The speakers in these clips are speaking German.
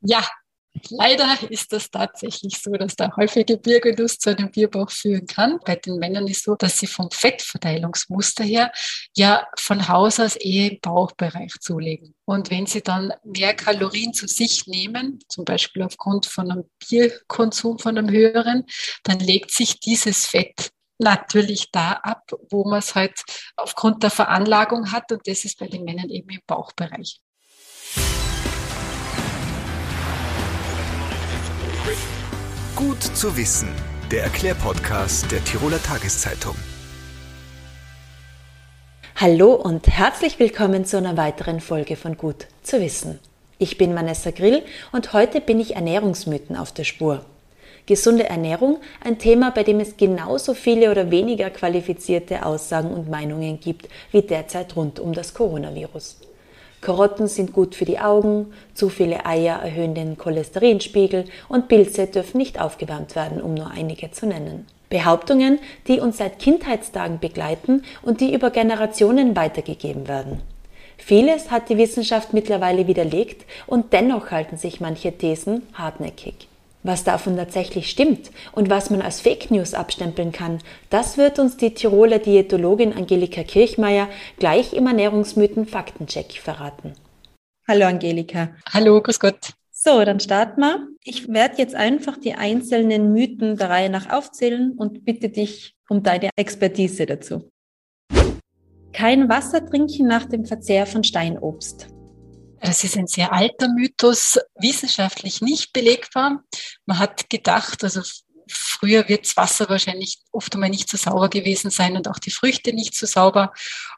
Ja, Leider ist das tatsächlich so, dass der häufige Biergenuss zu einem Bierbauch führen kann. Bei den Männern ist so, dass sie vom Fettverteilungsmuster her ja von Haus aus eher im Bauchbereich zulegen. Und wenn sie dann mehr Kalorien zu sich nehmen, zum Beispiel aufgrund von einem Bierkonsum von einem höheren, dann legt sich dieses Fett natürlich da ab, wo man es halt aufgrund der Veranlagung hat. Und das ist bei den Männern eben im Bauchbereich. Gut zu wissen, der Erklärpodcast der Tiroler Tageszeitung. Hallo und herzlich willkommen zu einer weiteren Folge von Gut zu wissen. Ich bin Vanessa Grill und heute bin ich Ernährungsmythen auf der Spur. Gesunde Ernährung, ein Thema, bei dem es genauso viele oder weniger qualifizierte Aussagen und Meinungen gibt wie derzeit rund um das Coronavirus. Karotten sind gut für die Augen, zu viele Eier erhöhen den Cholesterinspiegel und Pilze dürfen nicht aufgewärmt werden, um nur einige zu nennen. Behauptungen, die uns seit Kindheitstagen begleiten und die über Generationen weitergegeben werden. Vieles hat die Wissenschaft mittlerweile widerlegt und dennoch halten sich manche Thesen hartnäckig. Was davon tatsächlich stimmt und was man als Fake News abstempeln kann, das wird uns die Tiroler Diätologin Angelika Kirchmeier gleich im Ernährungsmythen Faktencheck verraten. Hallo Angelika. Hallo, grüß Gott. So, dann starten wir. Ich werde jetzt einfach die einzelnen Mythen der Reihe nach aufzählen und bitte dich um deine Expertise dazu. Kein Wasser trinken nach dem Verzehr von Steinobst. Das ist ein sehr alter Mythos, wissenschaftlich nicht belegbar. Man hat gedacht, also früher wird das Wasser wahrscheinlich oft einmal nicht so sauber gewesen sein und auch die Früchte nicht so sauber.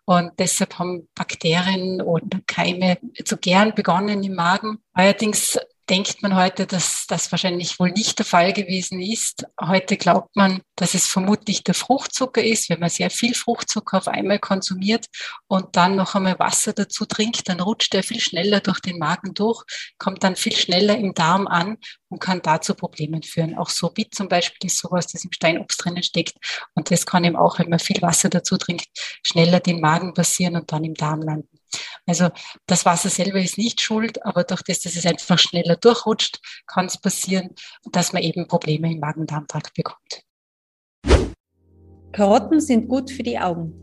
Und deshalb haben Bakterien oder Keime zu gern begonnen im Magen. Allerdings denkt man heute, dass das wahrscheinlich wohl nicht der Fall gewesen ist. Heute glaubt man, dass es vermutlich der Fruchtzucker ist. Wenn man sehr viel Fruchtzucker auf einmal konsumiert und dann noch einmal Wasser dazu trinkt, dann rutscht er viel schneller durch den Magen durch, kommt dann viel schneller im Darm an und kann dazu Problemen führen. Auch Sorbit zum Beispiel ist sowas, das im Steinobst drinnen steckt. Und das kann eben auch, wenn man viel Wasser dazu trinkt, schneller den Magen passieren und dann im Darm landen. Also das Wasser selber ist nicht schuld, aber durch das, dass es einfach schneller durchrutscht, kann es passieren, dass man eben Probleme im Magen-Darm-Trakt bekommt. Karotten sind gut für die Augen.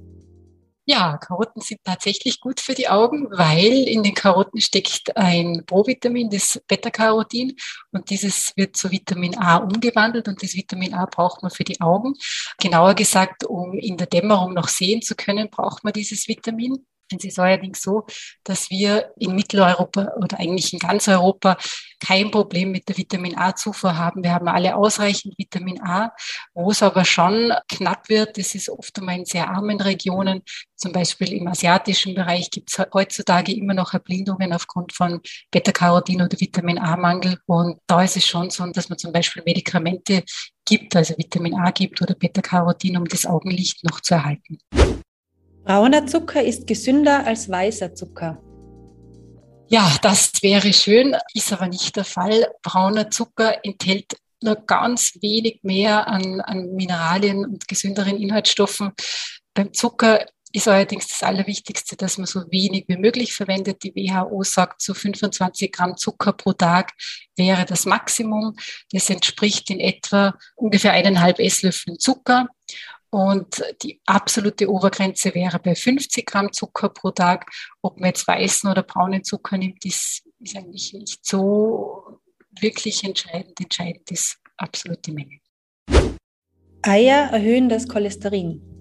Ja, Karotten sind tatsächlich gut für die Augen, weil in den Karotten steckt ein Provitamin, das Beta-Carotin, und dieses wird zu Vitamin A umgewandelt und das Vitamin A braucht man für die Augen. Genauer gesagt, um in der Dämmerung noch sehen zu können, braucht man dieses Vitamin. Es ist allerdings so, dass wir in Mitteleuropa oder eigentlich in ganz Europa kein Problem mit der Vitamin A-Zufuhr haben. Wir haben alle ausreichend Vitamin A. Wo es aber schon knapp wird, das ist oft einmal in sehr armen Regionen, zum Beispiel im asiatischen Bereich gibt es heutzutage immer noch Erblindungen aufgrund von Beta-Carotin oder Vitamin A-Mangel. Und da ist es schon so, dass man zum Beispiel Medikamente gibt, also Vitamin A gibt oder Beta-Carotin, um das Augenlicht noch zu erhalten. Brauner Zucker ist gesünder als weißer Zucker. Ja, das wäre schön, ist aber nicht der Fall. Brauner Zucker enthält nur ganz wenig mehr an, an Mineralien und gesünderen Inhaltsstoffen. Beim Zucker ist allerdings das Allerwichtigste, dass man so wenig wie möglich verwendet. Die WHO sagt, so 25 Gramm Zucker pro Tag wäre das Maximum. Das entspricht in etwa ungefähr eineinhalb Esslöffeln Zucker. Und die absolute Obergrenze wäre bei 50 Gramm Zucker pro Tag. Ob man jetzt weißen oder braunen Zucker nimmt, ist, ist eigentlich nicht so wirklich entscheidend. Entscheidend ist absolut die Menge. Eier erhöhen das Cholesterin.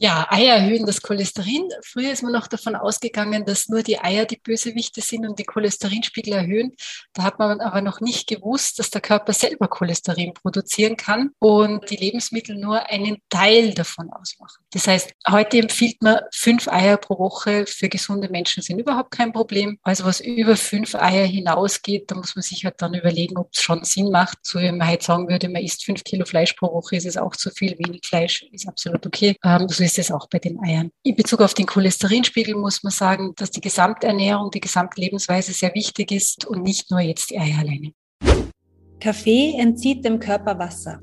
Ja, Eier erhöhen das Cholesterin. Früher ist man noch davon ausgegangen, dass nur die Eier die Bösewichte sind und die Cholesterinspiegel erhöhen. Da hat man aber noch nicht gewusst, dass der Körper selber Cholesterin produzieren kann und die Lebensmittel nur einen Teil davon ausmachen. Das heißt, heute empfiehlt man fünf Eier pro Woche für gesunde Menschen sind überhaupt kein Problem. Also was über fünf Eier hinausgeht, da muss man sich halt dann überlegen, ob es schon Sinn macht. So wie man halt sagen würde, man isst fünf Kilo Fleisch pro Woche, ist es auch zu viel. Wenig Fleisch ist absolut okay. Ähm, so ist es auch bei den Eiern. In Bezug auf den Cholesterinspiegel muss man sagen, dass die Gesamternährung, die Gesamtlebensweise sehr wichtig ist und nicht nur jetzt die Eier alleine. Kaffee entzieht dem Körper Wasser.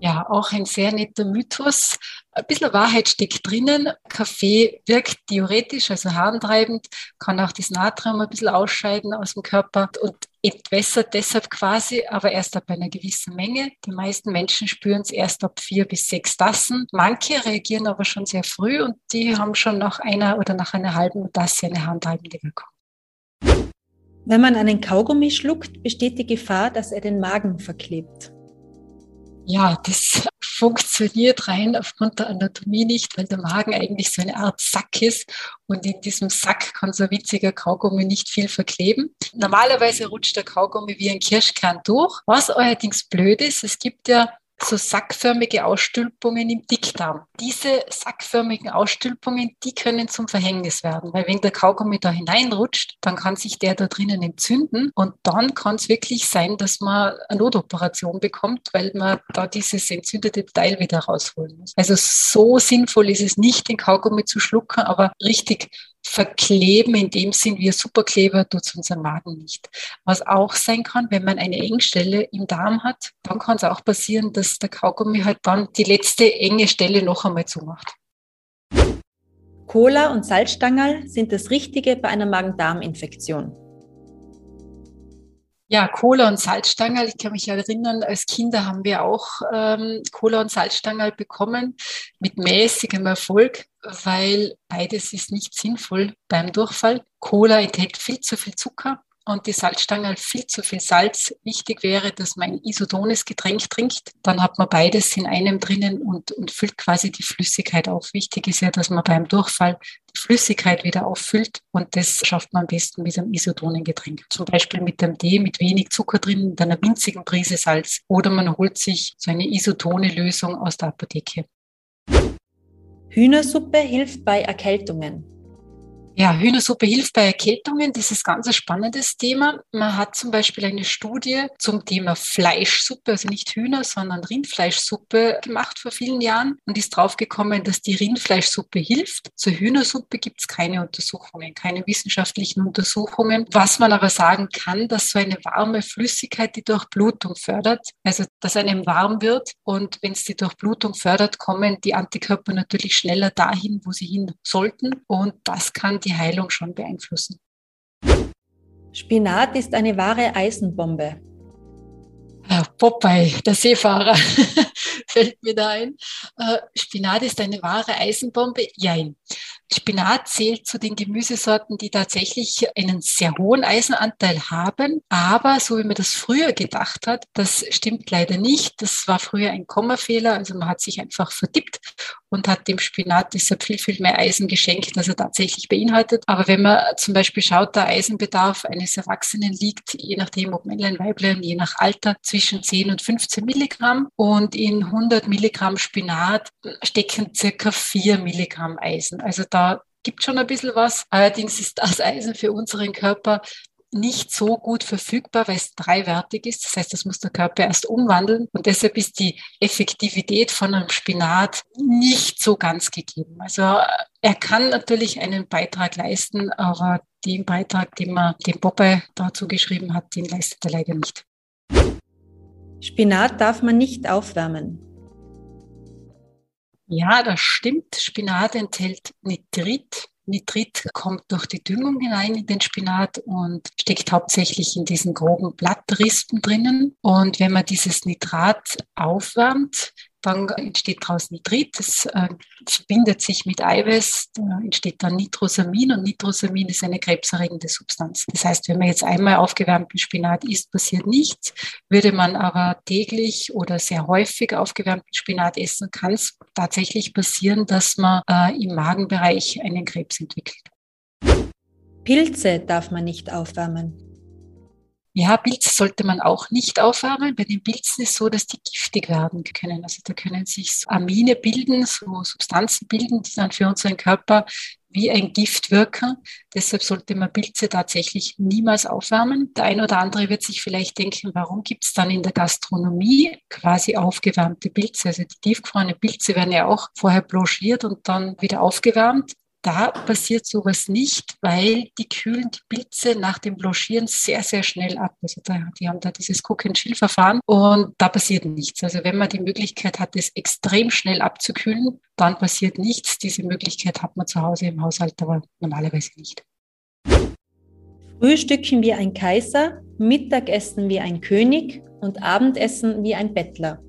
Ja, auch ein sehr netter Mythos. Ein bisschen Wahrheit steckt drinnen. Kaffee wirkt theoretisch, also harntreibend, kann auch das Natrium ein bisschen ausscheiden aus dem Körper. Und entwässert deshalb quasi, aber erst ab einer gewissen Menge. Die meisten Menschen spüren es erst ab vier bis sechs Tassen. Manche reagieren aber schon sehr früh und die haben schon nach einer oder nach einer halben Tasse eine handhaltende Wirkung. Wenn man einen Kaugummi schluckt, besteht die Gefahr, dass er den Magen verklebt. Ja, das funktioniert rein aufgrund der Anatomie nicht, weil der Magen eigentlich so eine Art Sack ist und in diesem Sack kann so ein witziger Kaugummi nicht viel verkleben. Normalerweise rutscht der Kaugummi wie ein Kirschkern durch. Was allerdings blöd ist, es gibt ja so sackförmige Ausstülpungen im Dickdarm. Diese sackförmigen Ausstülpungen, die können zum Verhängnis werden, weil wenn der Kaugummi da hineinrutscht, dann kann sich der da drinnen entzünden und dann kann es wirklich sein, dass man eine Notoperation bekommt, weil man da dieses entzündete Teil wieder rausholen muss. Also so sinnvoll ist es nicht, den Kaugummi zu schlucken, aber richtig verkleben in dem Sinn wie ein Superkleber tut es unseren Magen nicht. Was auch sein kann, wenn man eine Engstelle im Darm hat, dann kann es auch passieren, dass der Kaugummi halt dann die letzte enge Stelle noch einmal zumacht. Cola und Salzstangerl sind das Richtige bei einer Magen-Darm-Infektion. Ja, Cola und Salzstangerl. Ich kann mich erinnern, als Kinder haben wir auch ähm, Cola und Salzstangerl bekommen mit mäßigem Erfolg, weil beides ist nicht sinnvoll beim Durchfall. Cola enthält viel zu viel Zucker und die Salzstange viel zu viel Salz. Wichtig wäre, dass man ein isotones Getränk trinkt. Dann hat man beides in einem drinnen und, und füllt quasi die Flüssigkeit auf. Wichtig ist ja, dass man beim Durchfall die Flüssigkeit wieder auffüllt und das schafft man am besten mit einem isotonen Getränk. Zum Beispiel mit einem Tee mit wenig Zucker drin und einer winzigen Prise Salz. Oder man holt sich so eine isotone Lösung aus der Apotheke. Hühnersuppe hilft bei Erkältungen. Ja, Hühnersuppe hilft bei Erkältungen. Das ist ganz ein spannendes Thema. Man hat zum Beispiel eine Studie zum Thema Fleischsuppe, also nicht Hühner, sondern Rindfleischsuppe gemacht vor vielen Jahren und ist draufgekommen, dass die Rindfleischsuppe hilft. Zur Hühnersuppe gibt es keine Untersuchungen, keine wissenschaftlichen Untersuchungen. Was man aber sagen kann, dass so eine warme Flüssigkeit die Durchblutung fördert, also dass einem warm wird und wenn es die Durchblutung fördert, kommen die Antikörper natürlich schneller dahin, wo sie hin sollten und das kann die Heilung schon beeinflussen. Spinat ist eine wahre Eisenbombe. Popeye, der Seefahrer, fällt mir da ein. Äh, Spinat ist eine wahre Eisenbombe? Jein. Spinat zählt zu den Gemüsesorten, die tatsächlich einen sehr hohen Eisenanteil haben. Aber so wie man das früher gedacht hat, das stimmt leider nicht. Das war früher ein Kommafehler. Also man hat sich einfach vertippt und hat dem Spinat deshalb viel, viel mehr Eisen geschenkt, als er tatsächlich beinhaltet. Aber wenn man zum Beispiel schaut, der Eisenbedarf eines Erwachsenen liegt, je nachdem ob Männlein, Weiblein, je nach Alter, zwischen 10 und 15 Milligramm. Und in 100 Milligramm Spinat stecken circa 4 Milligramm Eisen. Also da gibt schon ein bisschen was. Allerdings ist das Eisen für unseren Körper nicht so gut verfügbar, weil es dreiwertig ist. Das heißt, das muss der Körper erst umwandeln. Und deshalb ist die Effektivität von einem Spinat nicht so ganz gegeben. Also er kann natürlich einen Beitrag leisten, aber den Beitrag, den man dem Popeye dazu geschrieben hat, den leistet er leider nicht. Spinat darf man nicht aufwärmen. Ja, das stimmt. Spinat enthält Nitrit. Nitrit kommt durch die Düngung hinein in den Spinat und steckt hauptsächlich in diesen groben Blattrispen drinnen. Und wenn man dieses Nitrat aufwärmt, dann entsteht daraus Nitrit, das äh, verbindet sich mit Eiweiß, da entsteht dann Nitrosamin und Nitrosamin ist eine krebserregende Substanz. Das heißt, wenn man jetzt einmal aufgewärmten Spinat isst, passiert nichts. Würde man aber täglich oder sehr häufig aufgewärmten Spinat essen, kann es tatsächlich passieren, dass man äh, im Magenbereich einen Krebs entwickelt. Pilze darf man nicht aufwärmen. Ja, Pilze sollte man auch nicht aufwärmen. Bei den Pilzen ist es so, dass die giftig werden können. Also da können sich so Amine bilden, so Substanzen bilden, die dann für unseren Körper wie ein Gift wirken. Deshalb sollte man Pilze tatsächlich niemals aufwärmen. Der ein oder andere wird sich vielleicht denken, warum gibt es dann in der Gastronomie quasi aufgewärmte Pilze? Also die tiefgefrorenen Pilze werden ja auch vorher blanchiert und dann wieder aufgewärmt. Da passiert sowas nicht, weil die kühlen die Pilze nach dem Blanchieren sehr, sehr schnell ab. Also da, die haben da dieses Cook-and-Chill-Verfahren und da passiert nichts. Also wenn man die Möglichkeit hat, es extrem schnell abzukühlen, dann passiert nichts. Diese Möglichkeit hat man zu Hause im Haushalt aber normalerweise nicht. Frühstücken wie ein Kaiser Mittagessen wie ein König und Abendessen wie ein Bettler.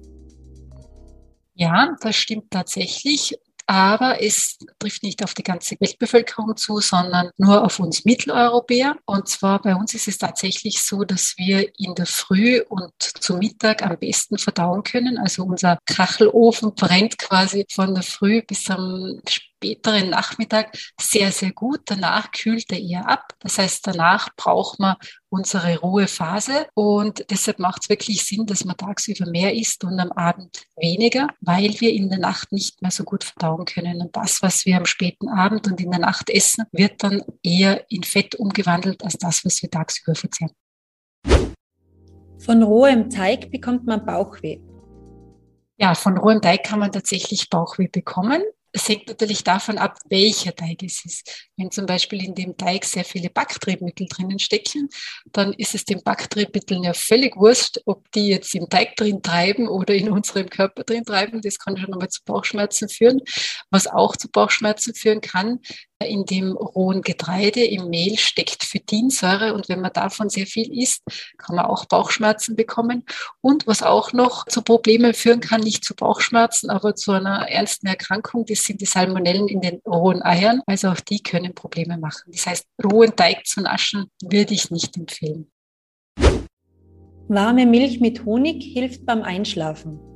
Ja, das stimmt tatsächlich. Aber es trifft nicht auf die ganze Weltbevölkerung zu, sondern nur auf uns Mitteleuropäer. Und zwar bei uns ist es tatsächlich so, dass wir in der Früh und zu Mittag am besten verdauen können. Also unser Kachelofen brennt quasi von der Früh bis am späteren Nachmittag sehr, sehr gut. Danach kühlt er eher ab. Das heißt, danach braucht man unsere Ruhephase und deshalb macht es wirklich Sinn, dass man tagsüber mehr isst und am Abend weniger, weil wir in der Nacht nicht mehr so gut verdauen können. Und das, was wir am späten Abend und in der Nacht essen, wird dann eher in Fett umgewandelt als das, was wir tagsüber verzehren. Von rohem Teig bekommt man Bauchweh. Ja, von rohem Teig kann man tatsächlich Bauchweh bekommen. Es hängt natürlich davon ab, welcher Teig es ist. Wenn zum Beispiel in dem Teig sehr viele Backtriebmittel drinnen stecken, dann ist es den Backtriebmitteln ja völlig wurscht, ob die jetzt im Teig drin treiben oder in unserem Körper drin treiben. Das kann schon einmal zu Bauchschmerzen führen. Was auch zu Bauchschmerzen führen kann, in dem rohen Getreide, im Mehl steckt Phytinsäure und wenn man davon sehr viel isst, kann man auch Bauchschmerzen bekommen. Und was auch noch zu Problemen führen kann, nicht zu Bauchschmerzen, aber zu einer ernsten Erkrankung, das sind die Salmonellen in den rohen Eiern. Also auch die können Probleme machen. Das heißt, rohen Teig zu naschen würde ich nicht empfehlen. Warme Milch mit Honig hilft beim Einschlafen.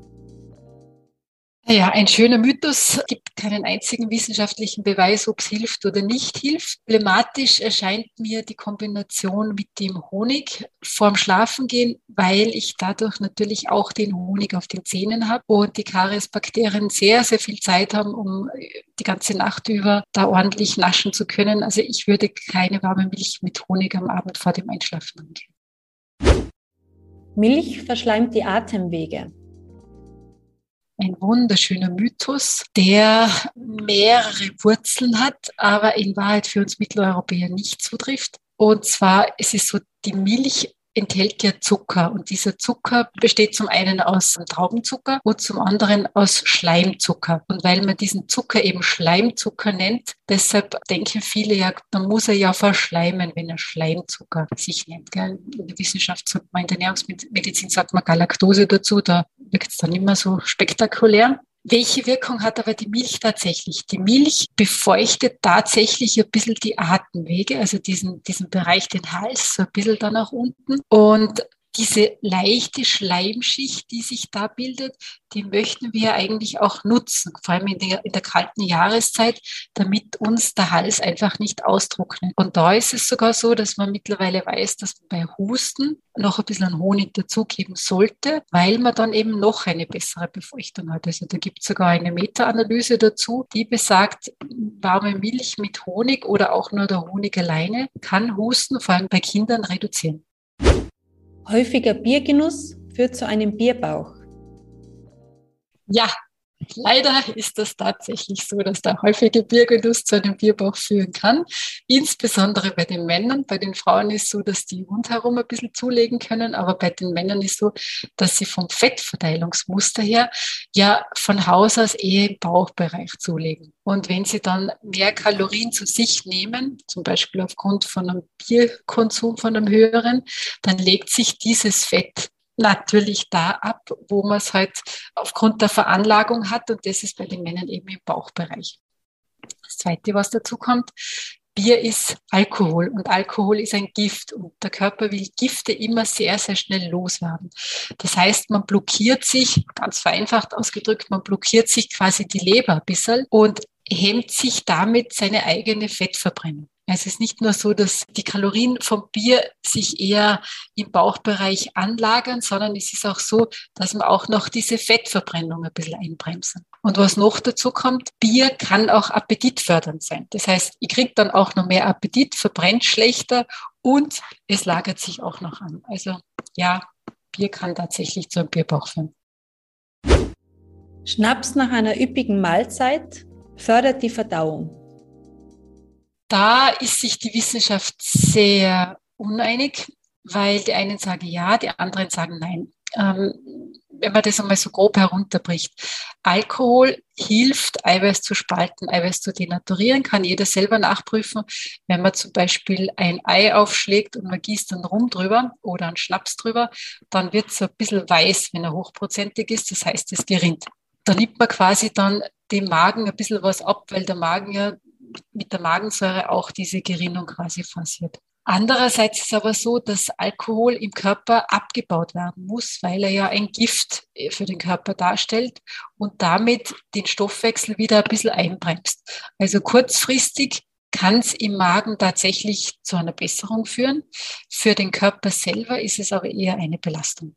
Ja, ein schöner Mythos. Gibt keinen einzigen wissenschaftlichen Beweis, ob es hilft oder nicht hilft. Problematisch erscheint mir die Kombination mit dem Honig vorm Schlafengehen, weil ich dadurch natürlich auch den Honig auf den Zähnen habe und die Kariesbakterien sehr, sehr viel Zeit haben, um die ganze Nacht über da ordentlich naschen zu können. Also ich würde keine warme Milch mit Honig am Abend vor dem Einschlafen angehen. Milch verschleimt die Atemwege ein wunderschöner Mythos, der mehrere Wurzeln hat, aber in Wahrheit für uns Mitteleuropäer nicht zutrifft. Und zwar es ist so, die Milch enthält ja Zucker und dieser Zucker besteht zum einen aus Traubenzucker und zum anderen aus Schleimzucker. Und weil man diesen Zucker eben Schleimzucker nennt, deshalb denken viele ja, dann muss er ja verschleimen, wenn er Schleimzucker sich nennt. Gell? In der Wissenschaft sagt man, in der Ernährungsmedizin sagt man Galaktose dazu, da wirkt es dann immer so spektakulär. Welche Wirkung hat aber die Milch tatsächlich? Die Milch befeuchtet tatsächlich ein bisschen die Atemwege, also diesen, diesen Bereich, den Hals, so ein bisschen da nach unten. Und diese leichte Schleimschicht, die sich da bildet, die möchten wir eigentlich auch nutzen, vor allem in der, in der, kalten Jahreszeit, damit uns der Hals einfach nicht austrocknet. Und da ist es sogar so, dass man mittlerweile weiß, dass man bei Husten noch ein bisschen Honig dazugeben sollte, weil man dann eben noch eine bessere Befeuchtung hat. Also da gibt es sogar eine Meta-Analyse dazu, die besagt, warme Milch mit Honig oder auch nur der Honig alleine kann Husten vor allem bei Kindern reduzieren. Häufiger Biergenuss führt zu einem Bierbauch. Ja, Leider ist das tatsächlich so, dass der häufige Biergenuss zu einem Bierbauch führen kann. Insbesondere bei den Männern. Bei den Frauen ist so, dass die rundherum ein bisschen zulegen können, aber bei den Männern ist so, dass sie vom Fettverteilungsmuster her ja von Haus aus eher im Bauchbereich zulegen. Und wenn sie dann mehr Kalorien zu sich nehmen, zum Beispiel aufgrund von einem Bierkonsum von einem höheren, dann legt sich dieses Fett natürlich da ab, wo man es halt aufgrund der Veranlagung hat und das ist bei den Männern eben im Bauchbereich. Das Zweite, was dazu kommt, Bier ist Alkohol und Alkohol ist ein Gift und der Körper will Gifte immer sehr, sehr schnell loswerden. Das heißt, man blockiert sich, ganz vereinfacht ausgedrückt, man blockiert sich quasi die Leber ein bisschen und hemmt sich damit seine eigene Fettverbrennung. Es ist nicht nur so, dass die Kalorien vom Bier sich eher im Bauchbereich anlagern, sondern es ist auch so, dass man auch noch diese Fettverbrennung ein bisschen einbremsen. Und was noch dazu kommt, Bier kann auch appetitfördernd sein. Das heißt, ihr kriegt dann auch noch mehr Appetit, verbrennt schlechter und es lagert sich auch noch an. Also ja, Bier kann tatsächlich zu einem Bierbauch führen. Schnaps nach einer üppigen Mahlzeit fördert die Verdauung da ist sich die Wissenschaft sehr uneinig, weil die einen sagen ja, die anderen sagen nein. Ähm, wenn man das einmal so grob herunterbricht. Alkohol hilft, Eiweiß zu spalten, Eiweiß zu denaturieren, kann jeder selber nachprüfen. Wenn man zum Beispiel ein Ei aufschlägt und man gießt dann rum drüber oder einen Schnaps drüber, dann wird es ein bisschen weiß, wenn er hochprozentig ist. Das heißt, es gerinnt. Da nimmt man quasi dann dem Magen ein bisschen was ab, weil der Magen ja mit der Magensäure auch diese Gerinnung quasi forciert. Andererseits ist es aber so, dass Alkohol im Körper abgebaut werden muss, weil er ja ein Gift äh, für den Körper darstellt und damit den Stoffwechsel wieder ein bisschen einbremst. Also kurzfristig kann es im Magen tatsächlich zu einer Besserung führen. Für den Körper selber ist es aber eher eine Belastung.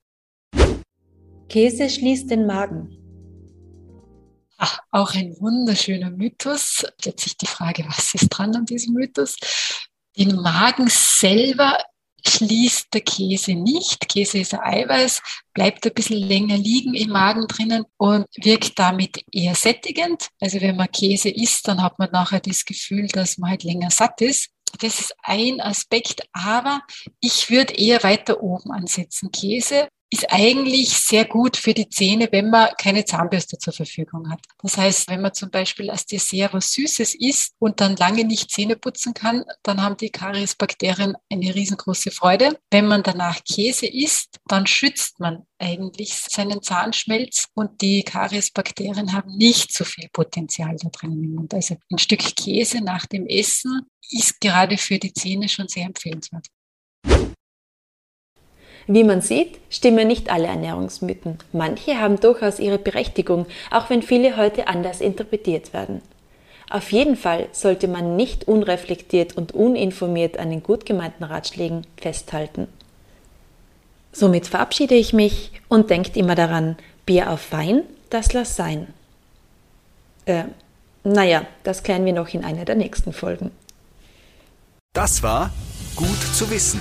Käse schließt den Magen. Ach, auch ein wunderschöner Mythos. Jetzt sich die Frage, was ist dran an diesem Mythos? Den Magen selber schließt der Käse nicht. Käse ist ein Eiweiß, bleibt ein bisschen länger liegen im Magen drinnen und wirkt damit eher sättigend. Also wenn man Käse isst, dann hat man nachher das Gefühl, dass man halt länger satt ist. Das ist ein Aspekt, aber ich würde eher weiter oben ansetzen. Käse ist eigentlich sehr gut für die Zähne, wenn man keine Zahnbürste zur Verfügung hat. Das heißt, wenn man zum Beispiel als Dessert was Süßes isst und dann lange nicht Zähne putzen kann, dann haben die Kariesbakterien eine riesengroße Freude. Wenn man danach Käse isst, dann schützt man eigentlich seinen Zahnschmelz und die Kariesbakterien haben nicht so viel Potenzial da drinnen im Mund. Also ein Stück Käse nach dem Essen ist gerade für die Zähne schon sehr empfehlenswert. Wie man sieht, stimmen nicht alle Ernährungsmythen. Manche haben durchaus ihre Berechtigung, auch wenn viele heute anders interpretiert werden. Auf jeden Fall sollte man nicht unreflektiert und uninformiert an den gut gemeinten Ratschlägen festhalten. Somit verabschiede ich mich und denkt immer daran, Bier auf Wein, das lass sein. Äh, naja, das klären wir noch in einer der nächsten Folgen. Das war Gut zu wissen